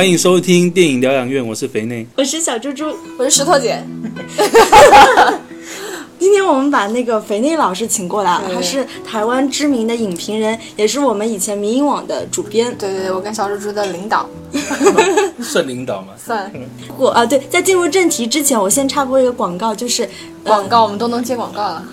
欢迎收听电影疗养院，我是肥内。我是小猪猪，我是石头姐。今天我们把那个肥内老师请过来，对他是台湾知名的影评人，也是我们以前迷影网的主编。对对对，我跟小猪猪的领导 算领导吗？算我啊，对，在进入正题之前，我先插播一个广告，就是广告，我们都能接广告了。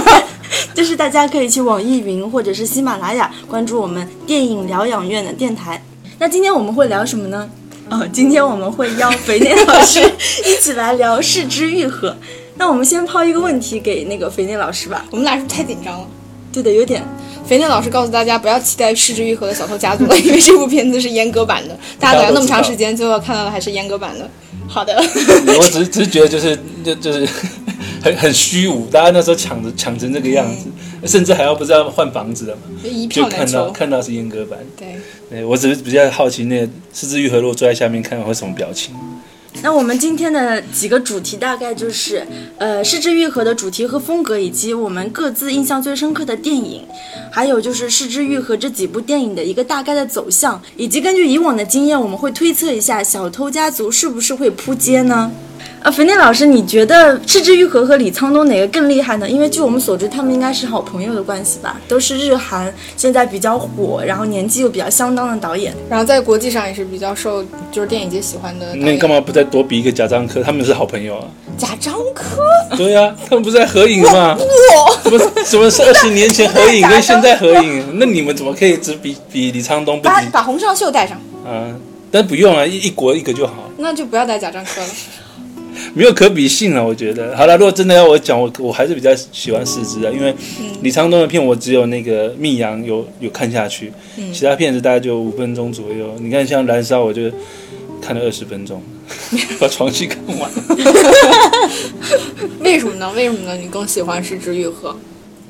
就是大家可以去网易云或者是喜马拉雅关注我们电影疗养院的电台。那今天我们会聊什么呢？哦，今天我们会邀肥内老师 一起来聊《四肢愈合》。那我们先抛一个问题给那个肥内老师吧。我们俩是不是太紧张了？对的，有点。肥内老师告诉大家不要期待《失之愈合》的小偷家族了，因为这部片子是阉割版的。大家等了那么长时间，最后看到的还是阉割版的。好的，我只是只是觉得就是就就是很很虚无，大家那时候抢着抢成这个样子，甚至还要不知道换房子了嘛，一就看。到看到是阉割版。对，对我只是比较好奇，那个四肢愈合如果坐在下面看会什么表情？那我们今天的几个主题大概就是，呃，失之愈合的主题和风格，以及我们各自印象最深刻的电影，还有就是失之愈合这几部电影的一个大概的走向，以及根据以往的经验，我们会推测一下小偷家族是不是会扑街呢？呃，肥内老师，你觉得赤之愈合和李沧东哪个更厉害呢？因为据我们所知，他们应该是好朋友的关系吧，都是日韩现在比较火，然后年纪又比较相当的导演。然后在国际上也是比较受就是电影界喜欢的。那你干嘛不再多比一个贾樟柯？他们是好朋友啊。贾樟柯？对呀、他们不是在合影吗？什么什么是二十年前合影跟现在合影？那你们怎么可以只比比李沧东不比？把把红上秀带上，啊，但不用啊，一一国一个就好，那就不要带贾樟柯了。没有可比性了。我觉得，好了，如果真的要我讲，我我还是比较喜欢四肢的，因为李沧东的片我只有那个《密阳》有有看下去，其他片子大概就五分钟左右。你看像《燃烧》，我就看了二十分钟，把床戏看完。为什么呢？为什么呢？你更喜欢《失之愈合》？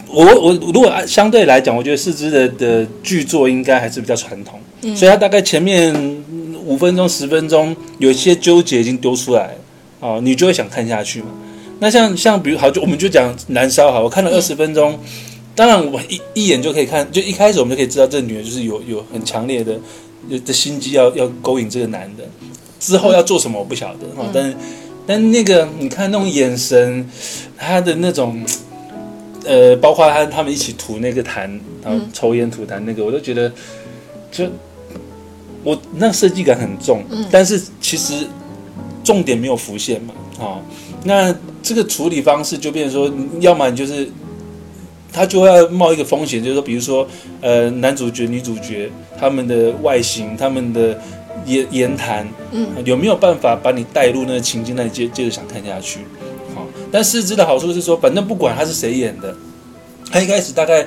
我我如果按相对来讲，我觉得四肢的的剧作应该还是比较传统，所以他大概前面嗯五分钟十分钟有一些纠结已经丢出来了哦，你就会想看下去嘛。那像像比如好，就我们就讲燃烧好，我看了二十分钟，当然我一一眼就可以看，就一开始我们就可以知道这女的就是有有很强烈的的心机要要勾引这个男的，之后要做什么我不晓得哦，但是但那个你看那种眼神，他的那种。呃，包括他他们一起吐那个痰，然后抽烟吐痰那个，我都觉得，就我那设计感很重，但是其实重点没有浮现嘛，哦，那这个处理方式就变成说，要么你就是他就要冒一个风险，就是说，比如说呃，男主角、女主角他们的外形、他们的言言谈，嗯，有没有办法把你带入那个情境，那你接接着想看下去？好，但四肢的好处是说，反正不管他是谁演的，他一开始大概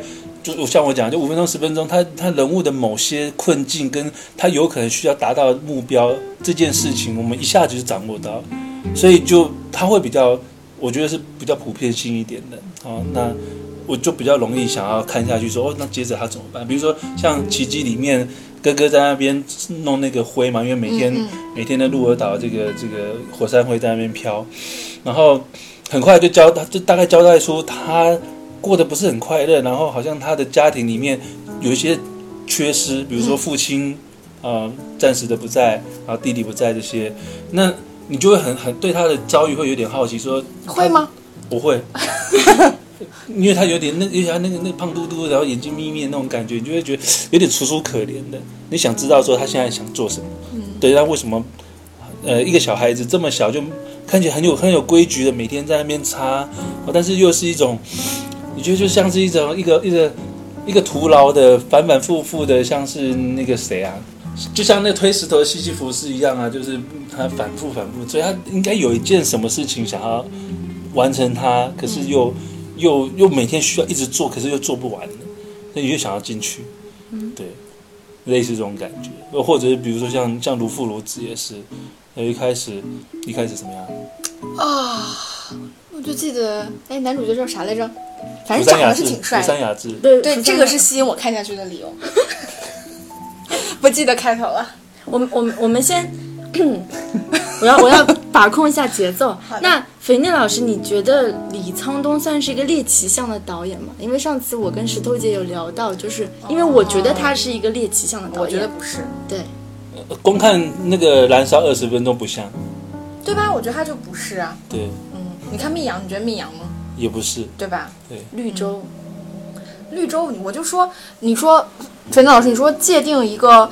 就像我讲，就五分钟十分钟，他他人物的某些困境跟他有可能需要达到的目标这件事情，我们一下子就掌握到，所以就他会比较，我觉得是比较普遍性一点的。好，那我就比较容易想要看下去说，哦，那接着他怎么办？比如说像《奇迹》里面。哥哥在那边弄那个灰嘛，因为每天、嗯每天的鹿儿岛这个这个火山灰在那边飘，然后很快就交代，就大概交代出他过得不是很快乐，然后好像他的家庭里面有一些缺失，比如说父亲啊、呃暂时的不在，然后弟弟不在这些，那你就会很很对他的遭遇会有点好奇，说会吗？不会，因为他有点那，而且他那个那个胖嘟嘟，然后眼睛眯眯的那种感觉，你就会觉得有点楚楚可怜的。你想知道说他现在想做什么？嗯对，他为什么呃一个小孩子这么小就看起来很有很有规矩的，每天在那边擦，哦但是又是一种，你觉得就像是一种一个一个一个徒劳的反反复复的，像是那个谁啊？就像那推石头的西西弗斯一样啊，就是他反复反复，所以他应该有一件什么事情想要完成它，可是又、又又每天需要一直做，可是又做不完的，那你就想要进去，对，类似这种感觉，又或者是比如说像像卢父卢子也是，呃一开始一开始怎么样？啊，我就记得，哎，男主角叫啥来着？反正长得是挺帅的。三雅治，对对，这个是吸引我看下去的理由。不记得开头了。我们我们我们先，我要我要把控一下节奏。那肥腻老师，你觉得李沧东算是一个猎奇向的导演吗？因为上次我跟石头姐有聊到，就是因为我觉得他是一个猎奇向的导演。我觉得不是，对，光看那个燃烧二十分钟不像，对吧？我觉得他就不是啊。对，嗯，你看密阳，你觉得密阳吗？也不是，对吧？对，绿洲，绿洲，我就说，你说，肥皂老师，你说界定一个。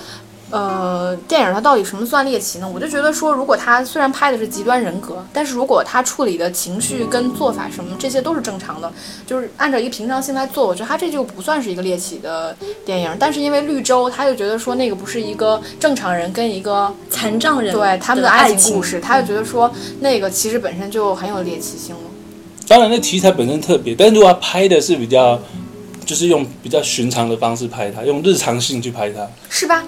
呃，电影它到底什么算猎奇呢？我就觉得说，如果他虽然拍的是极端人格，但是如果他处理的情绪跟做法什么这些都是正常的，就是按照一个平常心来做，我觉得他这就不算是一个猎奇的电影。但是因为绿洲，他就觉得说那个不是一个正常人跟一个残障人对他们的爱情故事，他就觉得说那个其实本身就很有猎奇性了。当然，那题材本身特别，但是如果他拍的是比较，就是用比较寻常的方式拍它，用日常性去拍它，是吧？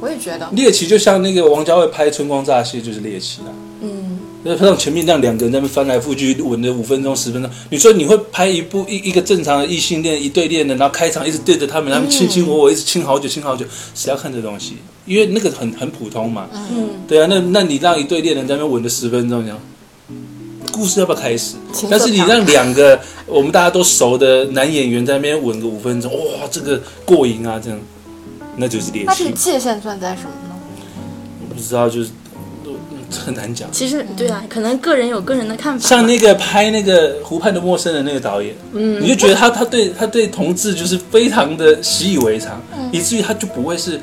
我也觉得猎奇就像那个王家卫拍《春光乍泄》就是猎奇啊。嗯，那像前面那样两个人在那翻来覆去吻了五分钟十分钟，你说你会拍一部一一个正常的异性恋一对恋的，然后开场一直对着他们，他们卿卿我我，一直亲好久亲好久，谁要看这东西？因为那个很很普通嘛。嗯，对啊，那那你让一对恋人在那吻了十分钟，你样？故事要不要开始？但是你让两个我们大家都熟的男演员在那边吻个五分钟，哇，这个过瘾啊，这样。那就是猎奇。那这个界限算在什么呢？我不知道，就是很难讲。其实对啊，可能个人有个人的看法。像那个拍那个《湖畔的陌生人》那个导演，嗯，你就觉得他他对他对同志就是非常的习以为常，以至于他就不会是，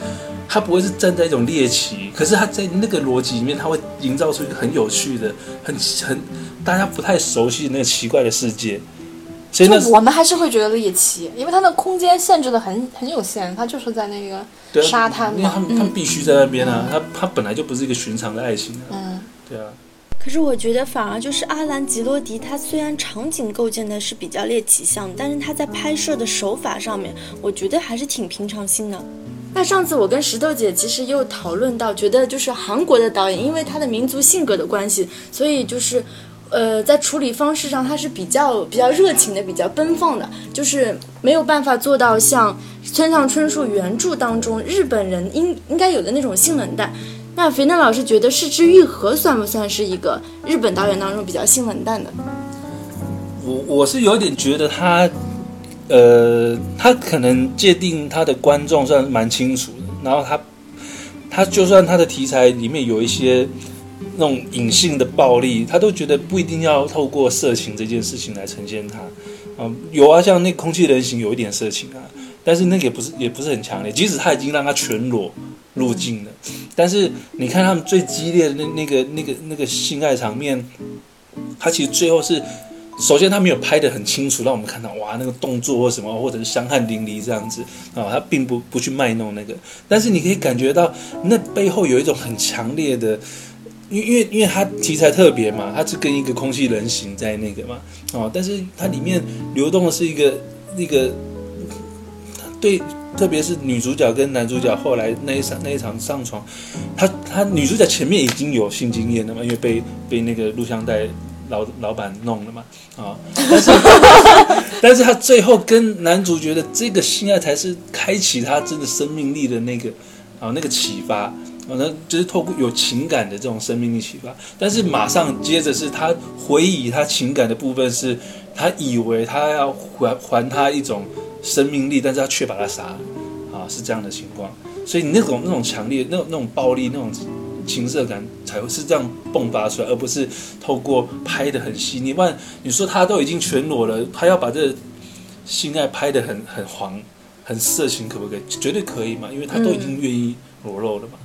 他不会是站在一种猎奇，可是他在那个逻辑里面，他会营造出一个很有趣的、很很大家不太熟悉的那个奇怪的世界。就我们还是会觉得猎奇，因为它的空间限制的很很有限，它就是在那个沙滩嘛，他们他们必须在那边啊，他他本来就不是一个寻常的爱情啊，嗯，对啊。可是我觉得反而就是阿兰·吉罗迪，他虽然场景构建的是比较猎奇向，但是他在拍摄的手法上面，我觉得还是挺平常心的。那上次我跟石头姐其实又讨论到，觉得就是韩国的导演，因为他的民族性格的关系，所以就是。呃，在处理方式上，他是比较比较热情的，比较奔放的，就是没有办法做到像村上春树原著当中日本人应应该有的那种性冷淡。那肥嫩老师觉得柿之愈合算不算是一个日本导演当中比较性冷淡的？我我是有点觉得他，呃，他可能界定他的观众算蛮清楚的，然后他他就算他的题材里面有一些。那种隐性的暴力，他都觉得不一定要透过色情这件事情来呈现它。嗯，有啊，像那空气人形有一点色情啊，但是那个也不是也不是很强烈。即使他已经让他全裸入镜了，但是你看他们最激烈的那那个那个那个性爱场面，他其实最后是，首先他没有拍得很清楚，让我们看到哇那个动作或什么，或者是香汗淋漓这样子啊，他并不不去卖弄那个，但是你可以感觉到那背后有一种很强烈的。因因为因为它题材特别嘛，它是跟一个空气人形在那个嘛，哦，但是它里面流动的是一个那个对，特别是女主角跟男主角后来那一场那一场上床，他他女主角前面已经有性经验了嘛，因为被被那个录像带老老板弄了嘛，啊，但是 但是他最后跟男主角的这个性爱才是开启他真的生命力的那个啊那个启发。可能就是透过有情感的这种生命力启发，但是马上接着是他回忆他情感的部分，是他以为他要还还他一种生命力，但是他却把他杀了，啊，是这样的情况。所以你那种那种强烈、那种那种暴力、那种情色感才会是这样迸发出来，而不是透过拍的很细腻。不然你说他都已经全裸了，他要把这性爱拍的很很黄、很色情，可不可以？绝对可以嘛，因为他都已经愿意裸露了嘛。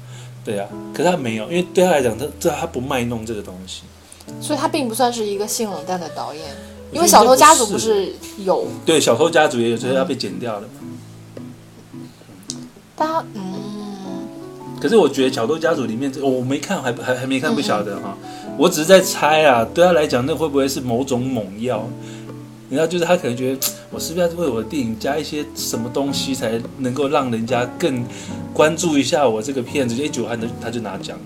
对啊，可是他没有，因为对他来讲，他这他不卖弄这个东西，所以他并不算是一个性冷淡的导演。因为《小偷家族》不是有对《小偷家族》也有，所以要被剪掉了。他嗯，可是我觉得《小偷家族》里面，我没看，还还还没看，不晓得哈。我只是在猜啊，对他来讲，那会不会是某种猛药？然后就是他可能觉得，我是不是要为我的电影加一些什么东西，才能够让人家更关注一下我这个片子？一九汉他他就拿奖，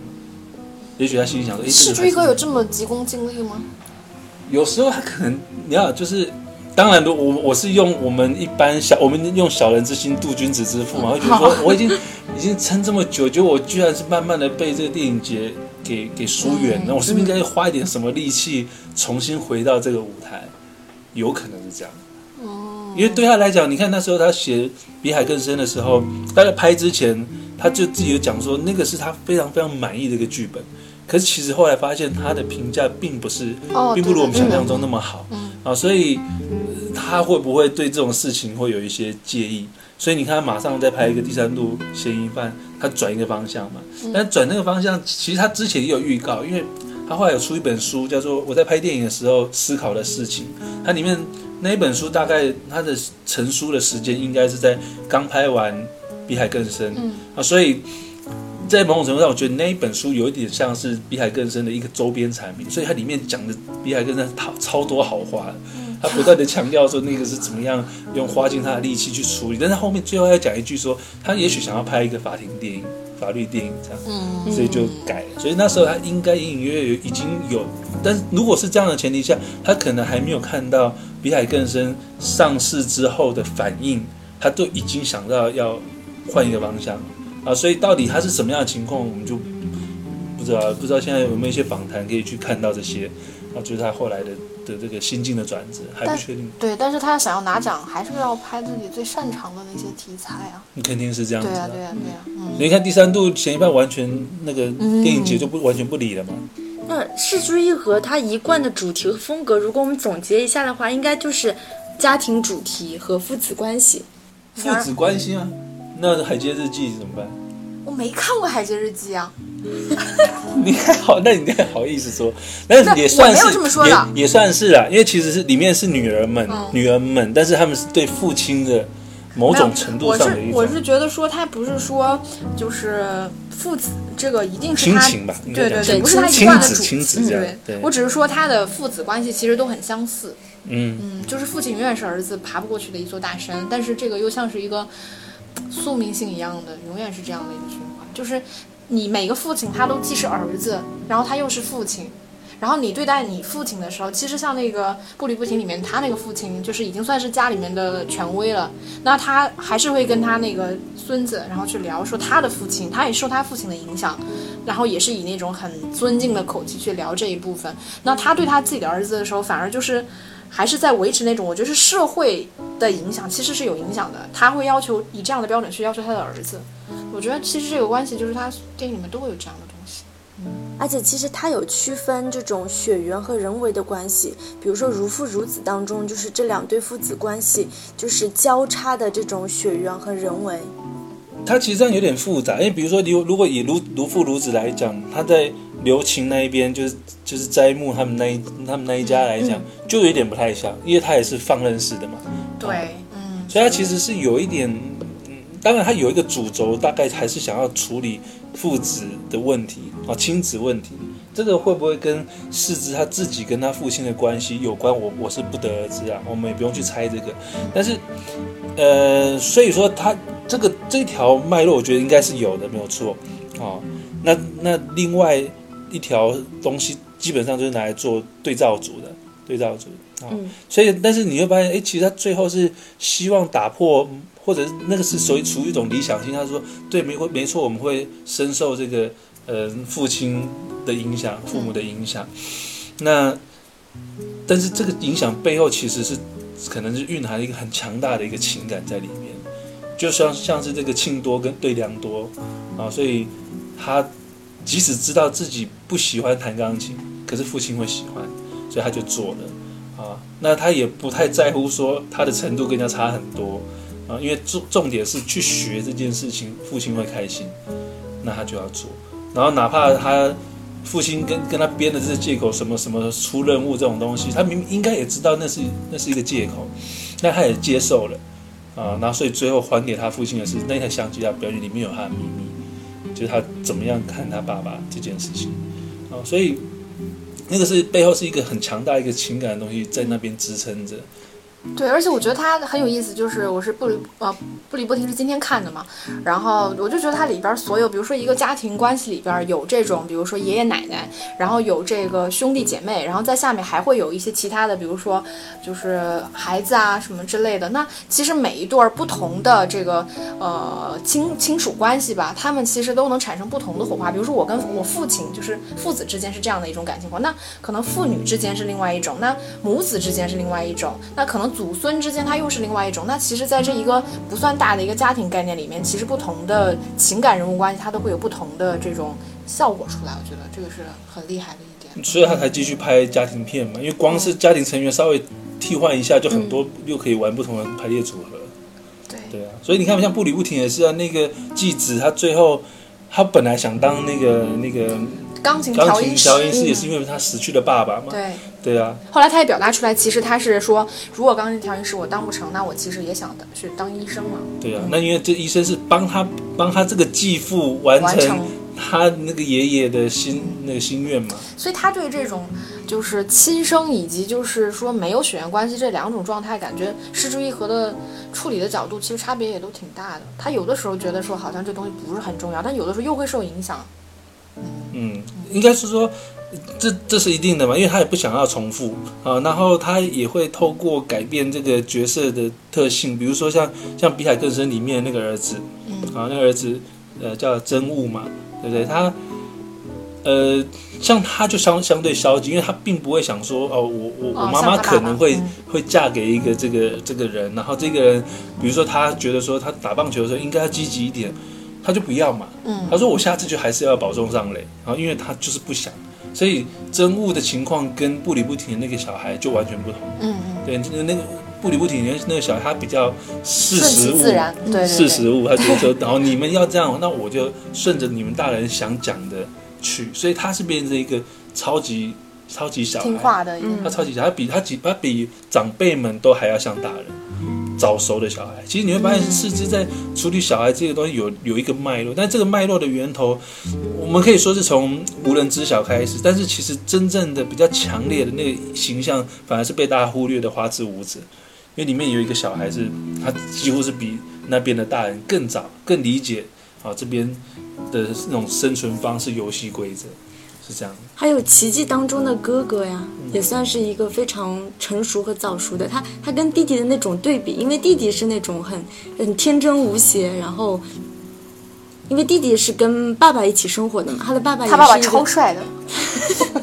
也许他心里想说：“哎，是追哥有这么急功近利吗？”有时候他可能，你要就是，当然，我我是用我们一般小，我们用小人之心度君子之腹嘛，会觉得说我已经已经撑这么久，就我居然是慢慢的被这个电影节给给疏远了，我是不是应该花一点什么力气重新回到这个舞台？有可能是这样，哦，因为对他来讲，你看那时候他写《比海更深》的时候，他在拍之前，他就自己有讲说，那个是他非常非常满意的一个剧本。可是其实后来发现，他的评价并不是，哦并不如我们想象中那么好。啊，所以呃他会不会对这种事情会有一些介意？所以你看，他马上再拍一个第三度嫌疑犯，他转一个方向嘛。但转那个方向，其实他之前也有预告，因为他后来有出一本书，叫做《我在拍电影的时候思考的事情》。它里面那一本书大概它的成书的时间应该是在刚拍完《比海更深》嗯啊，所以在某种程度上，我觉得那一本书有一点像是《比海更深》的一个周边产品，所以它里面讲的比海更深超超多好话的。他不断的强调说那个是怎么样用花尽他的力气去处理，但是后面最后要讲一句说，他也许想要拍一个法庭电影、法律电影这样，嗯所以就改了。所以那时候他应该隐隐约约有已经有，但是如果是这样的前提下，他可能还没有看到《比海更深》上市之后的反应，他都已经想到要换一个方向啊。所以到底他是什么样的情况，我们就不知道，不知道现在有没有一些访谈可以去看到这些啊，就是他后来的的这个心境的转折，还不确定。对，但是他想要拿奖，还是要拍自己最擅长的那些题材啊。你肯定是这样子对啊，的。对啊，对啊，嗯。你看第三度前一半完全那个电影节就不、完全不理了嘛。那《失之愈合》它一贯的主题和风格，如果我们总结一下的话，应该就是家庭主题和父子关系。父子关系啊，那《海街日记》怎么办？我没看过《海街日记》啊。你还好，那你还好意思说？那也算是也也算是啦，因为其实是里面是女儿们，嗯女儿们，但是他们是对父亲的某种程度我上的一种是我是觉得说他不是说就是父子这个一定是他亲情吧，对对对，不是他一亲贯的主子亲子这样对我只是说他的父子关系其实都很相似。嗯，嗯，就是父亲永远是儿子爬不过去的一座大山，但是这个又像是一个宿命性一样的，永远是这样的一个循环。就是你每个父亲他都既是儿子，然后他又是父亲，然后你对待你父亲的时候，其实像那个《不离不弃》里面，他那个父亲就是已经算是家里面的权威了，那他还是会跟他那个孙子，然后去聊说他的父亲，他也受他父亲的影响，然后也是以那种很尊敬的口气去聊这一部分。那他对他自己的儿子的时候，反而就是。还是在维持那种，我觉得是社会的影响，其实是有影响的。他会要求以这样的标准去要求他的儿子，我觉得其实这个关系就是他电影里面都会有这样的东西。而且其实他有区分这种血缘和人为的关系，比如说《如父如子》当中，就是这两对父子关系就是交叉的这种血缘和人为。他其实这样有点复杂，因为比如说，你如果以如如父如子来讲，他在刘琴那一边，就是就是斋木他们那一他们那一家来讲，就有点不太像，因为他也是放任式的嘛，对，嗯，所以他其实是有一点，嗯，当然他有一个主轴，大概还是想要处理父子的问题啊，亲子问题。这个会不会跟世之他自己跟他父亲的关系有关？我我是不得而知啊，我们也不用去猜这个。但是，呃，所以说他这个这条脉络，我觉得应该是有的，没有错啊。那那另外一条东西，基本上就是拿来做对照组的，对照组啊。嗯所以，但是你会发现，哎，其实他最后是希望打破，或者那个是属于处于一种理想性。他说，对，没没错，我们会深受这个呃父亲的影响，父母的影响。那但是这个影响背后其实是可能是蕴含了一个很强大的一个情感在里面，就像像是这个庆多跟对良多啊，所以他即使知道自己不喜欢弹钢琴，可是父亲会喜欢，所以他就做了啊。那他也不太在乎说他的程度跟人家差很多啊，因为重重点是去学这件事情，父亲会开心，那他就要做。然后哪怕他父亲跟跟他编的这些借口，什么什么出任务这种东西，他明明应该也知道那是那是一个借口，但他也接受了啊。然后所以最后还给他父亲的是那台相机他表演里面有他的秘密，就是他怎么样看他爸爸这件事情啊。所以那个是背后是一个很强大一个情感的东西在那边支撑着。对，而且我觉得它很有意思，就是我是不呃不离不弃是今天看的嘛，然后我就觉得它里边所有，比如说一个家庭关系里边有这种，比如说爷爷奶奶，然后有这个兄弟姐妹，然后在下面还会有一些其他的，比如说就是孩子啊什么之类的。那其实每一对不同的这个呃亲亲属关系吧，他们其实都能产生不同的火花。比如说我跟我父亲，就是父子之间是这样的一种感情观，那可能父女之间是另外一种，那母子之间是另外一种，那可能祖孙之间，它又是另外一种。那其实，在这一个不算大的一个家庭概念里面，其实不同的情感人物关系，它都会有不同的这种效果出来。我觉得这个是很厉害的一点。所以他才继续拍家庭片嘛，因为光是家庭成员稍微替换一下，就很多又可以玩不同的排列组合。对对啊，所以你看，像步履不停也是啊，那个继子他最后他本来想当那个那个钢琴调音师，调音师，也是因为他失去了爸爸嘛。对。对啊，后来他也表达出来，其实他是说，如果钢琴调音师我当不成，那我其实也想的去当医生嘛。对啊，那因为这医生是帮他帮他这个继父完成完成他那个爷爷的心那个心愿嘛。所以他对这种就是亲生以及就是说没有血缘关系这两种状态，感觉失之愈合的处理的角度其实差别也都挺大的。他有的时候觉得说好像这东西不是很重要，但有的时候又会受影响。嗯，应该是说，这这是一定的嘛，因为他也不想要重复啊，然后他也会透过改变这个角色的特性，比如说像像《比海更深》里面那个儿子，嗯啊，那个儿子呃叫真悟嘛，对不对？他呃，像他就相相对消极，因为他并不会想说哦，我我我哦妈妈可能会、嗯会嫁给一个这个这个人，然后这个人，比如说他觉得说他打棒球的时候应该要积极一点，他就不要嘛，嗯。他说我下次就还是要保送上垒，然后因为他就是不想，所以真悟的情况跟不理不停的那个小孩就完全不同。嗯嗯，对，那个那个不理不停的那个小孩他比较视顺时务，其自然，对对对。视时务，他觉得说，然后你们要这样，那我就顺着你们大人想讲的去，所以他是变成一个超级超级小孩，听话的一个，他超级小孩，他比他比他比长辈们都还要像大人。早熟的小孩，其实你会发现，四肢在处理小孩这个东西有有一个脉络，但这个脉络的源头，我们可以说是从无人知晓开始，但是其实真正的比较强烈的那个形象，反而是被大家忽略的花之舞者，因为里面有一个小孩是，他几乎是比那边的大人更早、更理解啊这边的那种生存方式、游戏规则，是这样。还有《奇迹》当中的哥哥呀，也算是一个非常成熟和早熟的。他他跟弟弟的那种对比，因为弟弟是那种很很天真无邪，然后因为弟弟是跟爸爸一起生活的嘛，他的爸爸也他爸爸是超帅的，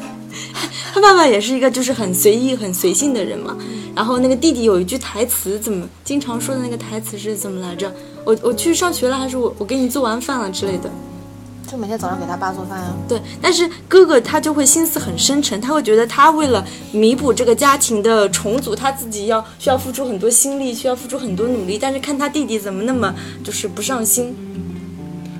他爸爸也是一个就是很随意、很随性的人嘛。然后那个弟弟有一句台词，怎么经常说的那个台词是怎么来着？我我去上学了，还是我我给你做完饭了之类的。就每天早上给他爸做饭啊。对，但是哥哥他就会心思很深沉，他会觉得他为了弥补这个家庭的重组，他自己要需要付出很多心力，需要付出很多努力。但是看他弟弟怎么那么就是不上心，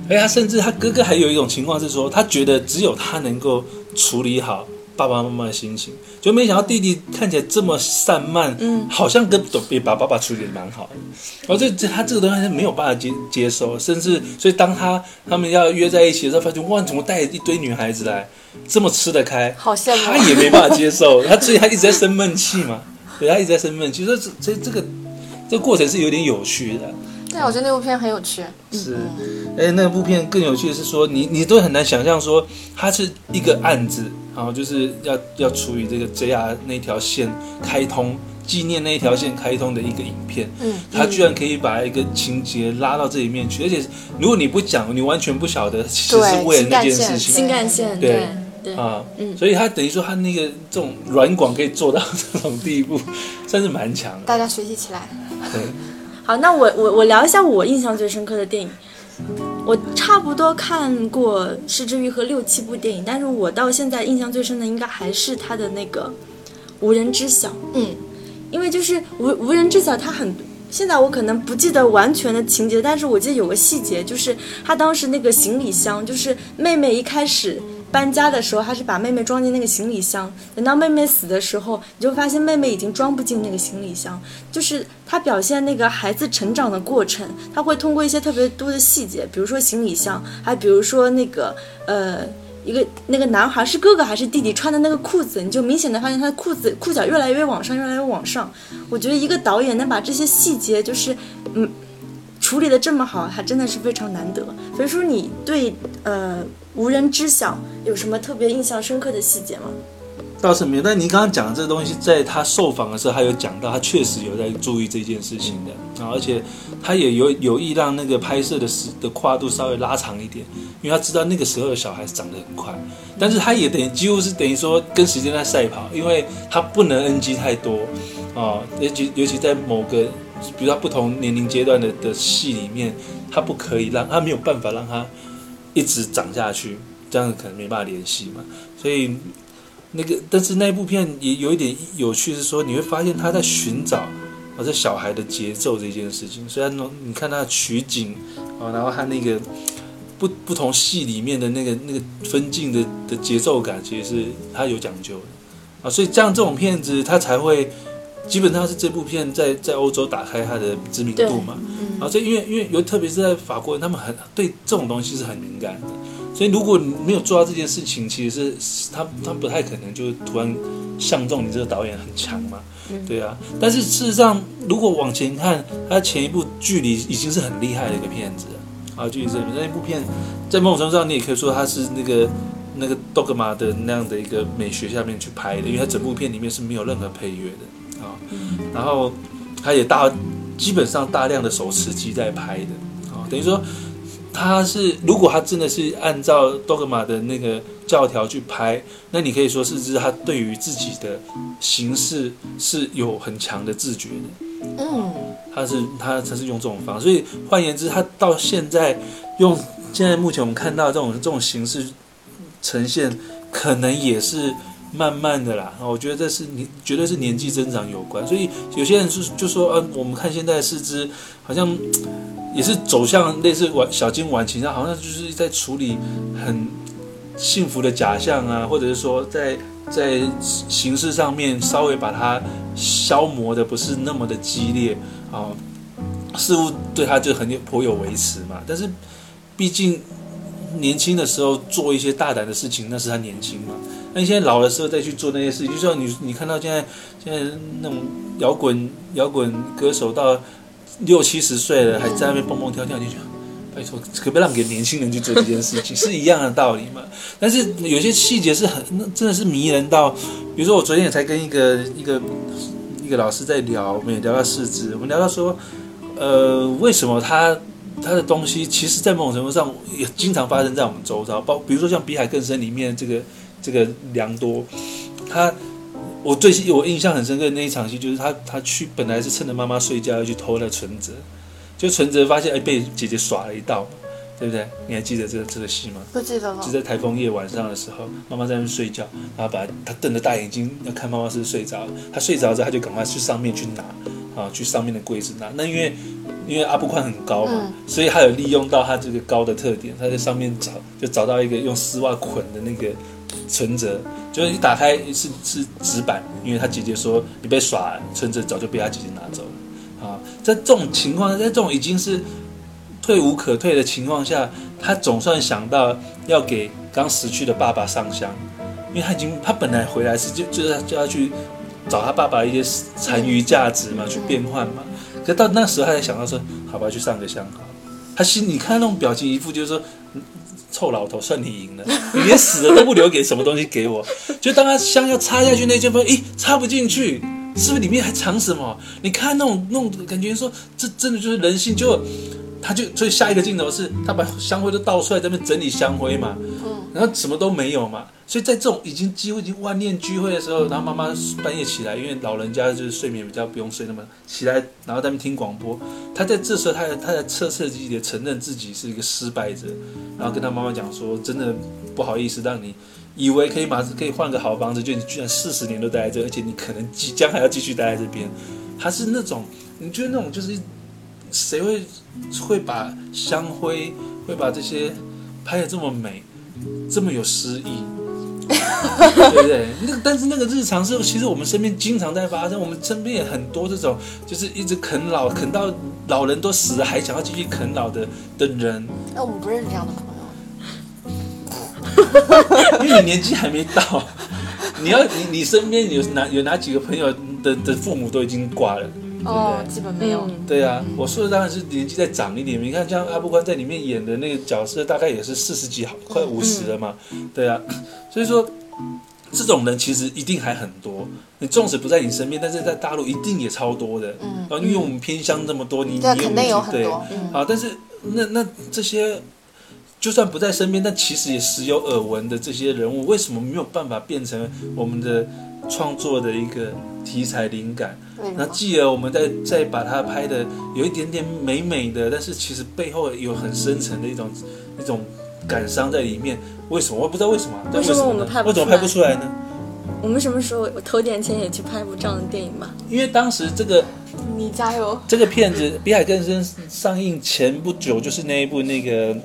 而且他甚至他哥哥还有一种情况是说，他觉得只有他能够处理好爸爸妈妈的心情，就没想到弟弟看起来这么散漫，嗯，好像跟都比把爸爸处理的蛮好的。然后这这他这个东西没有办法接接受，甚至所以当他他们要约在一起的时候，发现哇，怎么带一堆女孩子来，这么吃得开，好羡慕。他也没办法接受，他所以他一直在生闷气嘛，对他一直在生闷气，所以这这这个这个过程是有点有趣的。对，我觉得那部片很有趣。是，哎，那部片更有趣的是说，你你都很难想象说，它是一个案子，然后就是要要处理这个 JR 那条线开通，纪念那一条线开通的一个影片，嗯，它居然可以把一个情节拉到这里面去，而且如果你不讲，你完全不晓得其实是为了那件事情新干线，对对对。啊，嗯所以他等于说他那个这种软广可以做到 这种地步，算是蛮强的，大家学习起来。对。好，那我我我聊一下我印象最深刻的电影。我差不多看过《失之愈合》六七部电影，但是我到现在印象最深的应该还是他的那个《无人知晓》。嗯，因为就是无无人知晓，他很。现在我可能不记得完全的情节，但是我记得有个细节，就是他当时那个行李箱，就是妹妹一开始搬家的时候，他是把妹妹装进那个行李箱，等到妹妹死的时候，你就发现妹妹已经装不进那个行李箱，就是他表现那个孩子成长的过程，他会通过一些特别多的细节，比如说行李箱，还比如说那个呃。一个那个男孩是哥哥还是弟弟穿的那个裤子，你就明显的发现他的裤子裤脚越来越往上，越来越往上。我觉得一个导演能把这些细节就是嗯处理的这么好，还真的是非常难得。所以说，你对呃无人知晓有什么特别印象深刻的细节吗？倒是没有，但你刚刚讲的这个东西，在他受访的时候，他有讲到，他确实有在注意这件事情的啊，而且他也有有意让那个拍摄的时的跨度稍微拉长一点，因为他知道那个时候的小孩子长得很快，但是他也等于几乎是等于说跟时间在赛跑，因为他不能 NG 太多，啊，尤其尤其在某个，比如他不同年龄阶段的的戏里面，他不可以让他没有办法让他一直涨下去，这样可能没办法联系嘛。所以那个，但是那部片也有一点有趣，是说你会发现他在寻找啊这小孩的节奏这件事情。虽然你看他的取景啊，然后他那个不不同戏里面的那个那个分镜的的节奏感，其实是他有讲究的啊。所以这样这种片子，他才会。基本上是这部片在在欧洲打开它的知名度嘛，啊，这因为因为尤特别是在法国人，他们很对这种东西是很敏感的，所以如果你没有做到这件事情，其实是他他不太可能就突然相中你这个导演很强嘛，对啊。但是事实上，如果往前看，他前一部距离已经是很厉害的一个片子啊，距离这那一部片，在某种程度上你也可以说它是那个那个 Dogma 的那样的一个美学下面去拍的，因为它整部片里面是没有任何配乐的。啊，然后他也大基本上大量的手持机在拍的啊，等于说他是如果他真的是按照多格玛的那个教条去拍，那你可以说是是他对于自己的形式是有很强的自觉的。嗯，他是他他是用这种方式，所以换言之，他到现在用现在目前我们看到这种这种形式呈现，可能也是。慢慢的啦，我觉得这是你绝对是年纪增长有关，所以有些人是就说，呃，我们看现在四肢好像也是走向类似晚小金晚晴，好像就是在处理很幸福的假象啊，或者是说在在形式上面稍微把它消磨的不是那么的激烈啊，似乎对他就很有颇有维持嘛。但是毕竟年轻的时候做一些大胆的事情，那是他年轻嘛。那你现在老的时候再去做那些事情，就像你你看到现在现在那种摇滚摇滚歌手到六七十岁了，还在那边蹦蹦跳跳，你就拜托，可不可以让给年轻人去做这件事情，是一样的道理嘛？但是有些细节是很，那真的是迷人到，比如说我昨天也才跟一个一个一个老师在聊，我们也聊到四肢，我们聊到说，呃，为什么他他的东西，其实在某种程度上也经常发生在我们周遭，包比如说像《比海更深》里面这个。这个良多，他我最我印象很深刻的那一场戏，就是他他去本来是趁着妈妈睡觉要去偷那存折，就存折发现哎被姐姐耍了一道，对不对？你还记得这个这个戏吗？不记得了。就在台风夜晚上的时候，妈妈在那边睡觉，然后把他瞪着大眼睛要看妈妈是不是睡着了。他睡着之后，他就赶快去上面去拿啊，去上面的柜子拿。那因为因为阿布宽很高嘛，所以他有利用到他这个高的特点，他在上面找就找到一个用丝袜捆的那个。存折就是一打开是是纸板，因为他姐姐说你被耍，存折早就被他姐姐拿走了啊。在这种情况，在这种已经是退无可退的情况下，他总算想到要给刚死去的爸爸上香，因为他已经他本来回来是就就是就要去找他爸爸一些残余价值嘛，去变换嘛。可到那时候他才想到说，好吧，去上个香好。他心你看那种表情一副就是说。臭老头，算你赢了！你连死的都不留给什么东西给我。就当他香要插下去那间房，咦，插不进去，是不是里面还藏什么？你看那种那种感觉，说这真的就是人性。就他就所以下一个镜头是他把香灰都倒出来，在那整理香灰嘛。然后什么都没有嘛，所以在这种已经几乎已经万念俱灰的时候，然后妈妈半夜起来，因为老人家就是睡眠比较不用睡那么起来，然后在那边听广播。他在这时候，他他在彻彻底底承认自己是一个失败者，然后跟他妈妈讲说：“真的不好意思，让你以为可以马上可以换个好房子，就你居然四十年都待在这，而且你可能即将还要继续待在这边。”他是那种你觉得那种就是谁会会把香灰会把这些拍的这么美？这么有诗意，对不对？那个，但是那个日常是，其实我们身边经常在发生。我们身边也很多这种，就是一直啃老，啃到老人都死了，还想要继续啃老的的人。那我们不认识这样的朋友，因为你年纪还没到。你要你你身边有哪有哪几个朋友的的父母都已经挂了。哦，基本没有。对啊，我说的当然是年纪再长一点。你看，像阿布宽在里面演的那个角色，大概也是四十几，快五十了嘛。对啊，所以说这种人其实一定还很多。你纵使不在你身边，但是在大陆一定也超多的。嗯，啊，因为我们偏乡这么多，你你肯定有很多。啊，但是那那这些。就算不在身边，但其实也时有耳闻的这些人物，为什么没有办法变成我们的创作的一个题材灵感？那继而我们再再把它拍的有一点点美美的，但是其实背后有很深层的一种一种感伤在里面。为什么？我不知道为什么。为什么我们拍不？为什么拍不出来呢？我们什么时候投点钱也去拍部这样的电影吧？因为当时这个，你加油！这个片子《比海更深》上映前不久，就是那一部那个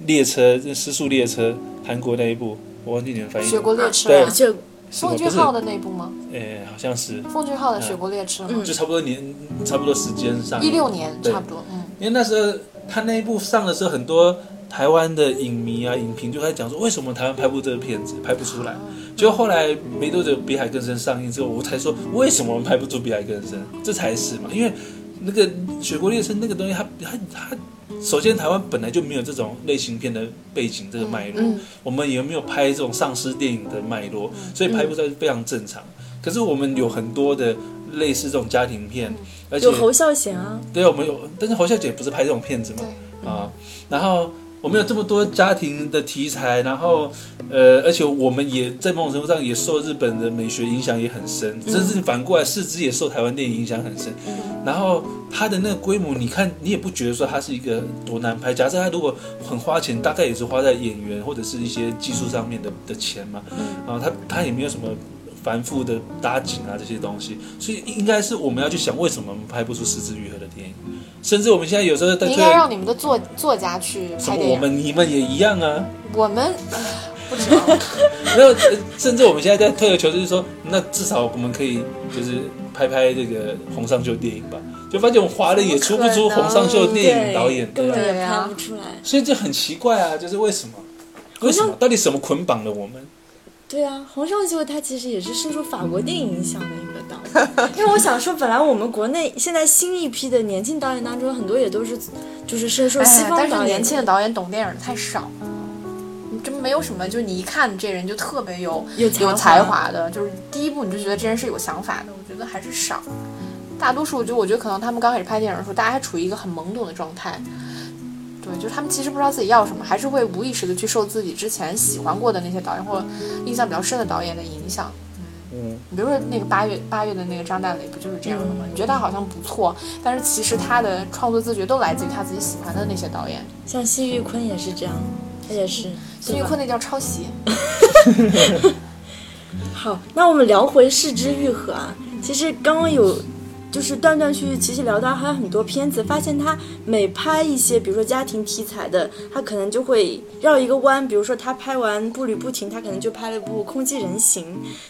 列车失速列车，韩国那一部，我忘记你们翻译。学过列车。对，就奉俊昊的那部吗？哎，好像是。奉俊昊的《雪国列车》嗯，就差不多年，差不多时间上。一六年，差不多。嗯。因为那时候他那一部上的时候，很多台湾的影迷啊、影评就开始讲说，为什么台湾拍不出这个片子，拍不出来。就后来没多久，《比海更深》上映之后，我才说为什么我们拍不出《比海更深》，这才是嘛。因为那个《雪国列车》那个东西，它它它，首先台湾本来就没有这种类型片的背景这个脉络，我们也没有拍这种丧尸电影的脉络，所以拍不出来非常正常。可是我们有很多的类似这种家庭片，而且有侯孝贤啊，对，我们有，但是侯孝贤不是拍这种片子嘛，啊，然后。我们有这么多家庭的题材，然后，呃，而且我们也在某种程度上也受日本的美学影响也很深，甚至反过来，四肢也受台湾电影影响很深。然后它的那个规模，你看你也不觉得说它是一个多难拍。假设它如果很花钱，大概也是花在演员或者是一些技术上面的的钱嘛。然后它它也没有什么繁复的搭景啊这些东西，所以应该是我们要去想，为什么拍不出四肢愈合的电影？甚至我们现在有时候应该让你们的作作家去拍电影。我们你们也一样啊。我们不知道。没有，甚至我们现在在退而求之，说那至少我们可以就是拍拍这个洪尚秀电影吧。就发现我们华人也出不出洪尚秀电影导演，根本也拍不出来。所以这很奇怪啊，就是为什么？为什么？到底什么捆绑了我们？对啊，洪尚秀他其实也是受法国电影影响的一个导演，因为我想说，本来我们国内现在新一批的年轻导演当中，很多也都是就是深受西方导演。但是年轻的导演懂电影的太少，你真没有什么，就是你一看这人就特别有有有才华的，就是第一步你就觉得这人是有想法的，我觉得还是少。大多数就我觉得可能他们刚开始拍电影的时候，大家还处于一个很懵懂的状态。对，就是他们其实不知道自己要什么，还是会无意识的去受自己之前喜欢过的那些导演或印象比较深的导演的影响。嗯，你比如说那个八月八月的那个张大磊，不就是这样的吗？你觉得他好像不错，但是其实他的创作自觉都来自于他自己喜欢的那些导演。像辛玉坤也是这样，他也是。辛玉坤那叫抄袭。好，那我们聊回《失之愈合》啊，其实刚刚有。就是断断续续，其实聊到还有很多片子，发现他每拍一些，比如说家庭题材的，他可能就会绕一个弯。比如说他拍完《步履不停》，他可能就拍了一部《空气人形》；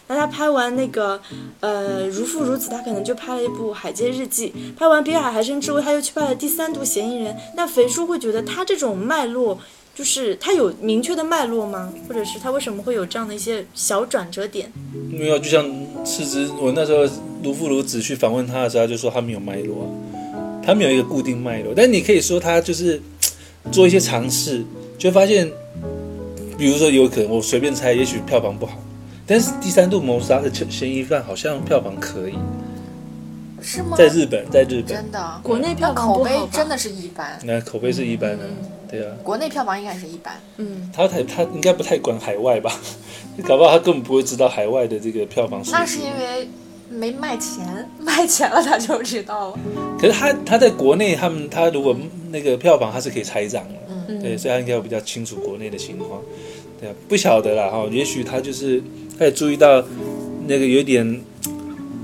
那他拍完那个呃《如父如子》，他可能就拍了一部《海街日记》；拍完《比海还深之后》，他又去拍了《第三度嫌疑人》。那肥叔会觉得他这种脉络，就是他有明确的脉络吗？或者是他为什么会有这样的一些小转折点？没有，就像赤子，我那时候。如父如子去访问他的时候，他就说他没有脉络，他没有一个固定脉络。但你可以说他就是做一些尝试，就发现，比如说有可能我随便猜，也许票房不好，但是第三度谋杀的嫌疑犯好像票房可以，是吗？在日本，在日本真的，国内票房口碑真的是一般。那口碑是一般的，对啊。国内票房应该是一般。嗯，他太他应该不太管海外吧？搞不好他根本不会知道海外的这个票房数。那是因为。没卖钱，卖钱了他就知道了。可是他他在国内，他们他如果那个票房他是可以拆账的，嗯对，所以他应该比较清楚国内的情况，对啊，不晓得啦哈，也许他就是他也注意到那个有点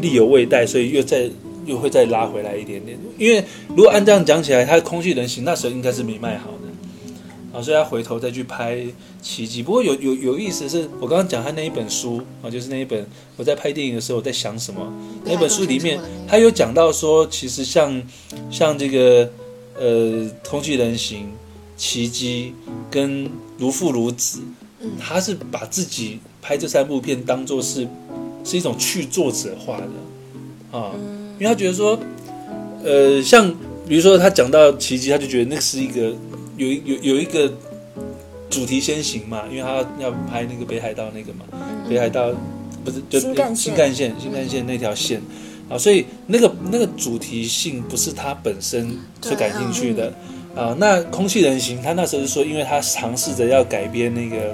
力有未逮，所以又再又会再拉回来一点点。因为如果按这样讲起来，他的空气人形那时候应该是没卖好的。所以他回头再去拍奇迹。不过有有有意思是，我刚刚讲他那一本书啊，就是那一本我在拍电影的时候我在想什么。那本书里面他有讲到说，其实像像这个呃空气人形、奇迹跟如父如子，他是把自己拍这三部片当做是是一种去作者化的啊，因为他觉得说，呃，像比如说他讲到奇迹，他就觉得那是一个。有有有一个主题先行嘛，因为他要拍那个北海道那个嘛，北海道不是就新干线。新干线那条线。啊，所以那个那个主题性不是他本身所感兴趣的。啊，那空气人形，他那时候是说，因为他尝试着要改编那个，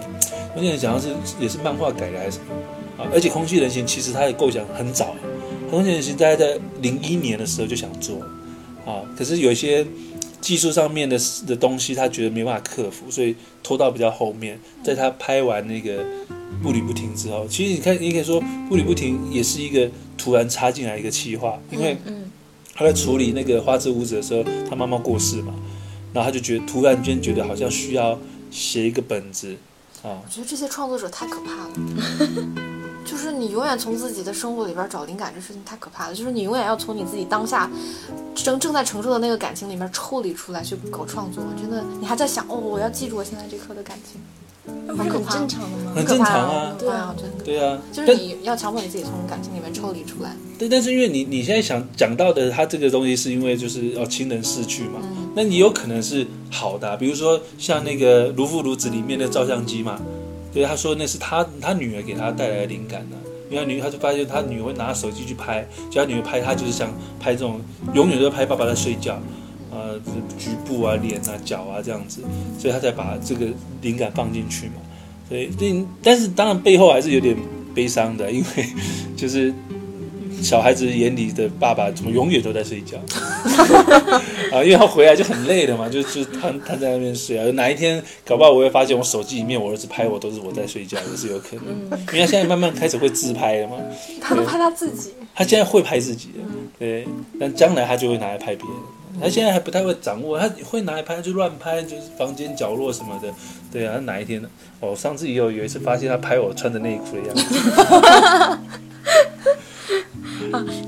空气人形好像是也是漫画改的还是什么？啊？而且空气人形其实他的构想很早，空气人形大概在零一年的时候就想做啊，可是有一些技术上面的的东西，他觉得没办法克服，所以拖到比较后面，在他拍完那个步履不停之后，其实你看，你可以说步履不停也是一个突然插进来一个企划，因为嗯他在处理那个花之舞者的时候，他妈妈过世嘛，然后他就觉得突然间觉得好像需要写一个本子啊，我觉得这些创作者太可怕了。就是你永远从自己的生活里边找灵感，这事情太可怕了。就是你永远要从你自己当下正正在承受的那个感情里面抽离出来去搞创作。真的，你还在想哦，我要记住我现在这刻的感情，那不是很正常的吗？很正常啊对啊，真的。对啊，就是你要强迫你自己从感情里面抽离出来。对但是因为你你现在想讲到的，他这个东西是因为就是哦亲人逝去嘛，那你有可能是好的啊、比如说像那个《如父如子》里面的照相机嘛，所以，他说那是他他女儿给他带来的灵感呢、因为他女他就发现他女儿会拿手机去拍，就他女儿拍他就是想拍这种永远都拍爸爸在睡觉，呃局部啊脸啊脚啊这样子，所以他才把这个灵感放进去嘛。所以但但是当然背后还是有点悲伤的，因为就是小孩子眼里的爸爸怎么永远都在睡觉 啊？因为他回来就很累的嘛，就就瘫瘫在那边睡啊。哪一天搞不好我会发现我手机里面我儿子拍我都是我在睡觉，也是有可能。因为他现在慢慢开始会自拍了嘛，他都拍他自己，他现在会拍自己的，对，但将来他就会拿来拍别人。他现在还不太会掌握，他会拿来拍就乱拍，就是房间角落什么的，对啊。他哪一天呢？哦，上次也有有一次发现他拍我穿着内裤的样子，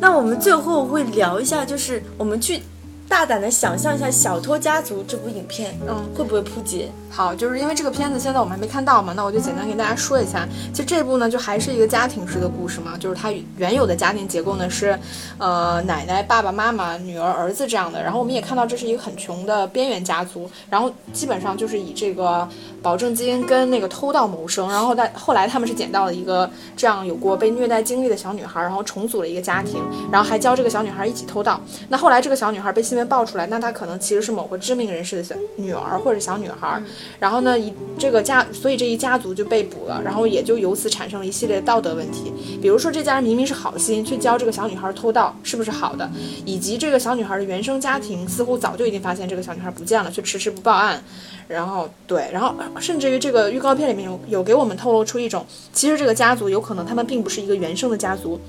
那我们最后会聊一下，就是我们去大胆的想象一下《小偷家族》这部影片，嗯，会不会扑街？好，就是因为这个片子现在我们还没看到嘛，那我就简单给大家说一下。其实这部呢，就还是一个家庭式的故事嘛，就是它原有的家庭结构呢是，呃，奶奶、爸爸妈妈、女儿、儿子这样的。然后我们也看到这是一个很穷的边缘家族，然后基本上就是以这个保证金跟那个偷盗谋生。然后在后来他们是捡到了一个这样有过被虐待经历的小女孩，然后重组了一个家庭，然后还教这个小女孩一起偷盗。那后来这个小女孩被新闻爆出来，那她可能其实是某个知名人士的小女儿或者小女孩。然后呢，一这个家，所以这一家族就被捕了，然后也就由此产生了一系列道德问题，比如说这家人明明是好心，去教这个小女孩偷盗，是不是好的？以及这个小女孩的原生家庭似乎早就已经发现这个小女孩不见了，却迟迟不报案。然后对，然后甚至于这个预告片里面有有给我们透露出一种，其实这个家族有可能他们并不是一个原生的家族，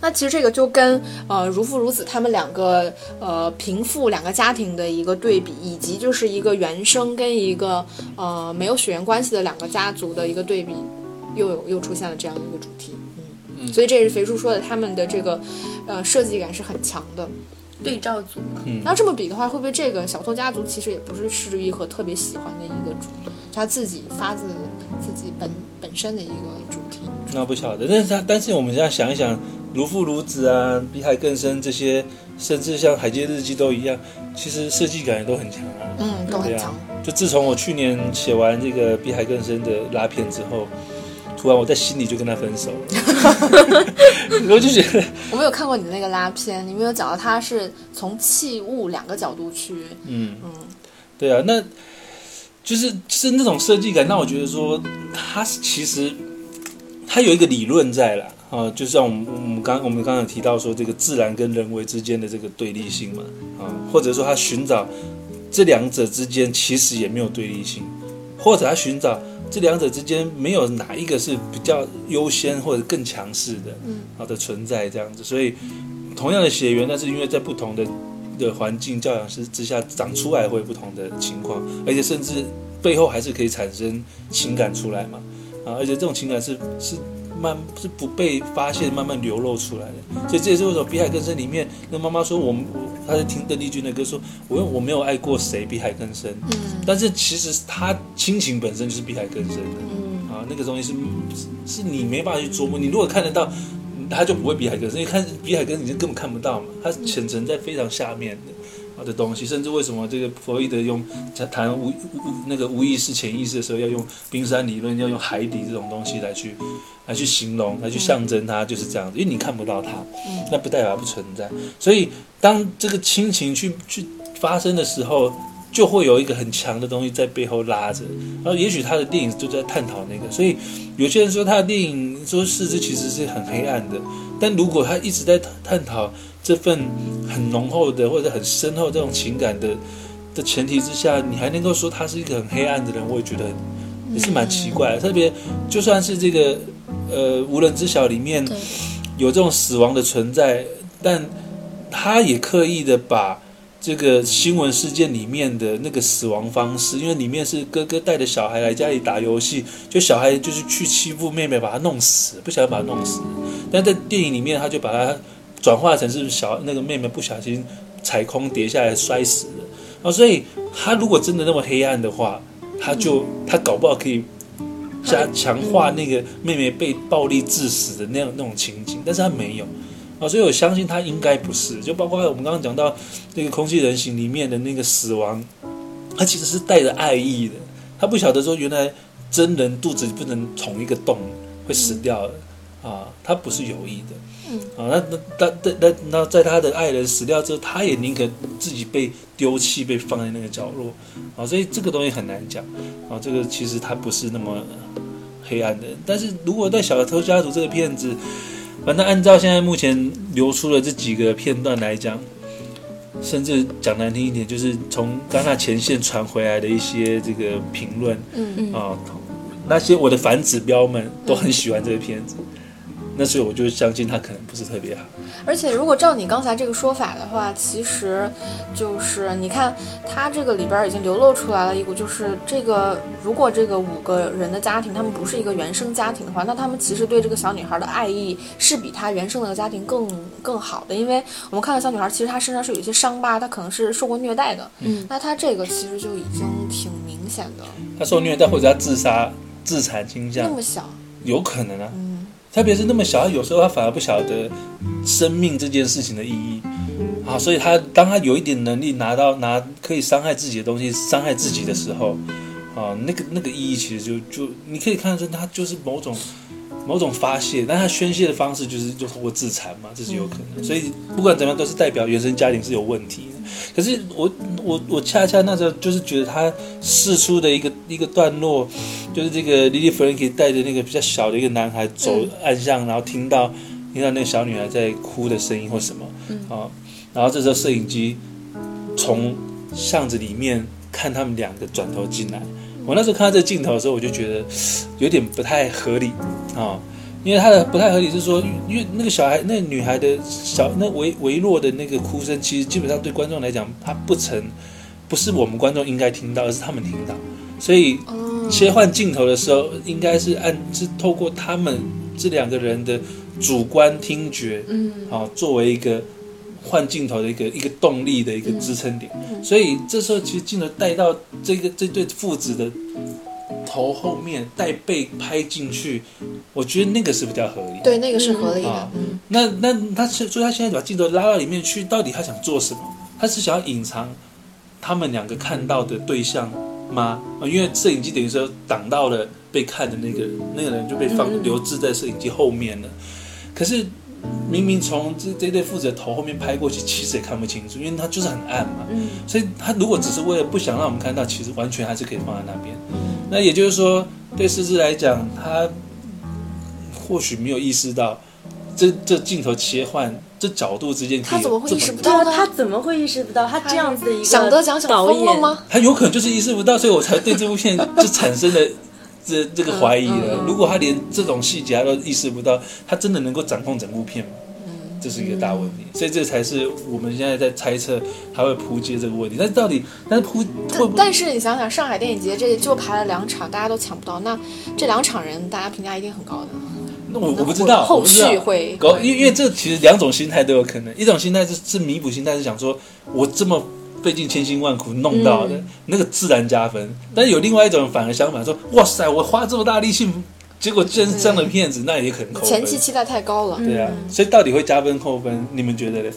那其实这个就跟呃如父如子他们两个呃贫富两个家庭的一个对比，以及就是一个原生跟一个呃没有血缘关系的两个家族的一个对比，又有又出现了这样一个主题。嗯，所以这也是肥叔说的，他们的这个呃设计感是很强的。对照组嘛，那这么比的话，会不会这个小偷家族其实也不是施之玉和特别喜欢的一个主题，他自己发自自己本本身的一个主题？那不晓得。但是他，但是我们现在想一想，如父如子啊，比海更深这些，甚至像海街日记都一样，其实设计感也都很强啊。嗯，都很强。就自从我去年写完这个比海更深的拉片之后，突然我在心里就跟他分手了，我就觉得，我没有看过你的那个拉片，你没有讲到他是从器物两个角度去，嗯嗯，对啊，那就是就是那种设计感，让我觉得说，他其实他有一个理论在了，啊，就像我们我们刚我们刚刚有提到说，这个自然跟人为之间的这个对立性嘛，啊，或者说他寻找这两者之间其实也没有对立性，或者他寻找这两者之间没有哪一个是比较优先或者更强势的，嗯，好的存在这样子，所以同样的血缘，但是因为在不同的的环境教养之之下长出来会有不同的情况，而且甚至背后还是可以产生情感出来嘛，啊，而且这种情感是是慢是不被发现慢慢流露出来的，所以这也是为什么《比海更深》里面那妈妈说我们我她在听邓丽君的歌说，我我没有爱过谁比海更深，嗯但是其实她亲情本身就是比海更深的。嗯啊，那个东西是是是你没办法去琢磨。你如果看得到，他就不会比海更深，因为看比海更深你就根本看不到嘛，它潜沉在非常下面的啊的东西。甚至为什么这个弗洛伊德用谈无无那个无意识、潜意识的时候，要用冰山理论，要用海底这种东西来去来去形容，来去象征它，就是这样子。因为你看不到它，嗯那不代表它不存在。所以当这个亲情去去发生的时候，就会有一个很强的东西在背后拉着。然后也许他的电影就在探讨那个，所以有些人说他的电影说四肢其实是很黑暗的，但如果他一直在探讨这份很浓厚的或者很深厚这种情感的的前提之下，你还能够说他是一个很黑暗的人，我也觉得也是蛮奇怪的。特别就算是这个呃无人知晓里面有这种死亡的存在，但他也刻意的把这个新闻事件里面的那个死亡方式，因为里面是哥哥带着小孩来家里打游戏，就小孩就是去欺负妹妹，把她弄死，不小心把她弄死。但在电影里面，他就把它转化成是小那个妹妹不小心踩空跌下来摔死的。哦，所以他如果真的那么黑暗的话，他就他搞不好可以加强化那个妹妹被暴力致死的那样那种情景，但是他没有。啊，所以我相信他应该不是，就包括我们刚刚讲到那个空气人形里面的那个死亡，他其实是带着爱意的，他不晓得说原来真人肚子不能捅一个洞会死掉的啊，他不是有意的，嗯，啊，那那那那那在他的爱人死掉之后，他也宁可自己被丢弃，被放在那个角落，啊，所以这个东西很难讲，啊，这个其实他不是那么黑暗的，但是如果在《小偷家族》这个片子。反正按照现在目前流出的这几个片段来讲，甚至讲难听一点，就是从戛纳前线传回来的一些这个评论嗯嗯。啊，那些我的反指标们都很喜欢这个片子，那所以我就相信他可能不是特别好。而且，如果照你刚才这个说法的话，其实就是你看，他这个里边已经流露出来了一股，就是这个如果这个五个人的家庭，他们不是一个原生家庭的话，那他们其实对这个小女孩的爱意是比她原生那个家庭更更好的，因为我们看到小女孩，其实她身上是有一些伤疤，她可能是受过虐待的。嗯，那她这个其实就已经挺明显的，她受虐待或者她自杀、自残倾向那，么小，有可能啊。嗯特别是那么小，有时候他反而不晓得生命这件事情的意义啊，所以他当他有一点能力拿到拿可以伤害自己的东西，伤害自己的时候，啊，那个那个意义其实就就你可以看得出他就是某种某种发泄，但他宣泄的方式就是就通过自残嘛，这是有可能。所以不管怎么样，都是代表原生家庭是有问题的。可是我我我恰恰那时候就是觉得他试出的一个一个段落，就是这个 Lily Franky 带着那个比较小的一个男孩走暗巷，然后听到听到那个小女孩在哭的声音或什么，啊，然后这时候摄影机从巷子里面看他们两个转头进来。我那时候看到这镜头的时候，我就觉得有点不太合理啊，因为他的不太合理是说，因为那个小孩、那个女孩的小那微微弱的那个哭声，其实基本上对观众来讲，他不曾不是我们观众应该听到，而是他们听到，所以嗯切换镜头的时候，应该是按是透过他们这两个人的主观听觉，嗯。好，作为一个换镜头的一个一个动力的一个支撑点。所以这时候其实镜头带到这个这对父子的头后面，带背拍进去，我觉得那个是比较合理。对，那个是合理的啊，嗯那那他是所以他现在把镜头拉到里面去，到底他想做什么？他是想要隐藏他们两个看到的对象吗？啊，因为摄影机等于说挡到了被看的那个那个人，就被放留置在摄影机后面了。可是明明从这这对父子的头后面拍过去，其实也看不清楚，因为它就是很暗嘛。嗯所以他如果只是为了不想让我们看到，其实完全还是可以放在那边。那也就是说，对狮子来讲，他或许没有意识到这这镜头切换这角度之间他怎么会意识不到，呢？他怎么会意识不到他这样子的一个想得奖想导演？疯了吗？他有可能就是意识不到，所以我才对这部片就产生了这 这个怀疑了。如果他连这种细节他都意识不到，他真的能够掌控整部片吗？这是一个大问题，所以这才是我们现在在猜测他会扑街这个问题。但是到底，但是扑会？但是你想想，上海电影节这就排了两场，大家都抢不到，那这两场人大家评价一定很高的。那我我不知道，后续会搞，会因为因为这其实两种心态都有可能，一种心态是是弥补心态，是想说我这么费尽千辛万苦弄到的、那个自然加分，但是有另外一种反而相反，说哇塞，我花这么大力气，结果居然是这样的片子，那也可能扣分。前期期待太高了。对啊，所以到底会加分扣分？你们觉得呢？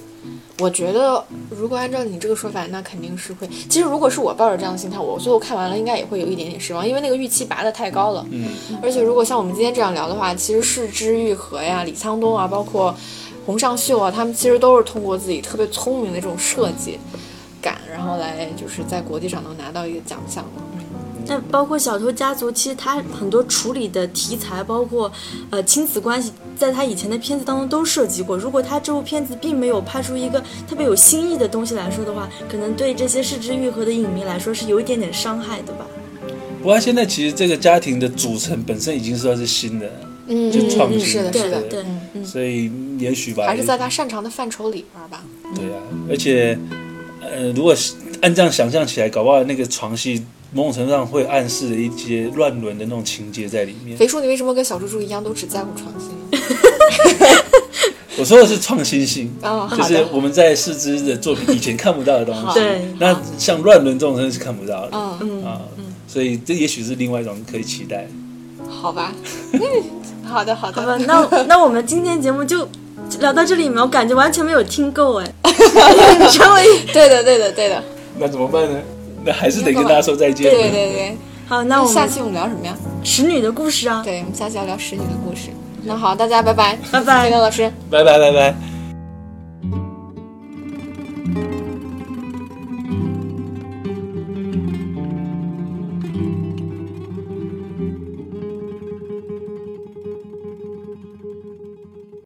我觉得如果按照你这个说法，那肯定是会。其实如果是我抱着这样的心态，我最后看完了应该也会有一点点失望，因为那个预期拔得太高了。嗯，而且如果像我们今天这样聊的话，其实是之愈合呀、李沧东啊，包括洪尚秀啊，他们其实都是通过自己特别聪明的这种设计，感，然后来就是在国际上能拿到一个奖项了。那包括《小偷家族》，其实他很多处理的题材，包括呃亲子关系，在他以前的片子当中都涉及过。如果他这部片子并没有拍出一个特别有新意的东西来说的话，可能对这些失之愈合的影迷来说是有一点点伤害的吧。不过他现在其实这个家庭的组成本身已经算是新的，嗯就创新是的，对是的，对，嗯，所以也许吧，还是在他擅长的范畴里边吧。对啊，而且呃，如果是按这样想象起来，搞不好那个床戏某种程度上会暗示了一些乱伦的那种情节在里面。肥叔，你为什么跟小猪猪一样都只在乎创新？我说的是创新性。哦，就是，我们在四肢的作品以前看不到的东西，对那像乱伦这种东西是看不到的嗯，嗯啊，所以这也许是另外一种可以期待。好吧，好的，好好吧，的，那那我们今天节目就聊到这里面，我感觉完全没有听够哎。成为对的，对的，对的，那怎么办呢？那 还是得跟大家说再见。对对对。好，那我们下期我们聊什么呀？使女的故事啊，对，我们下期要聊使女的故事。那好，大家拜拜，拜拜飞哥老师。拜拜拜拜。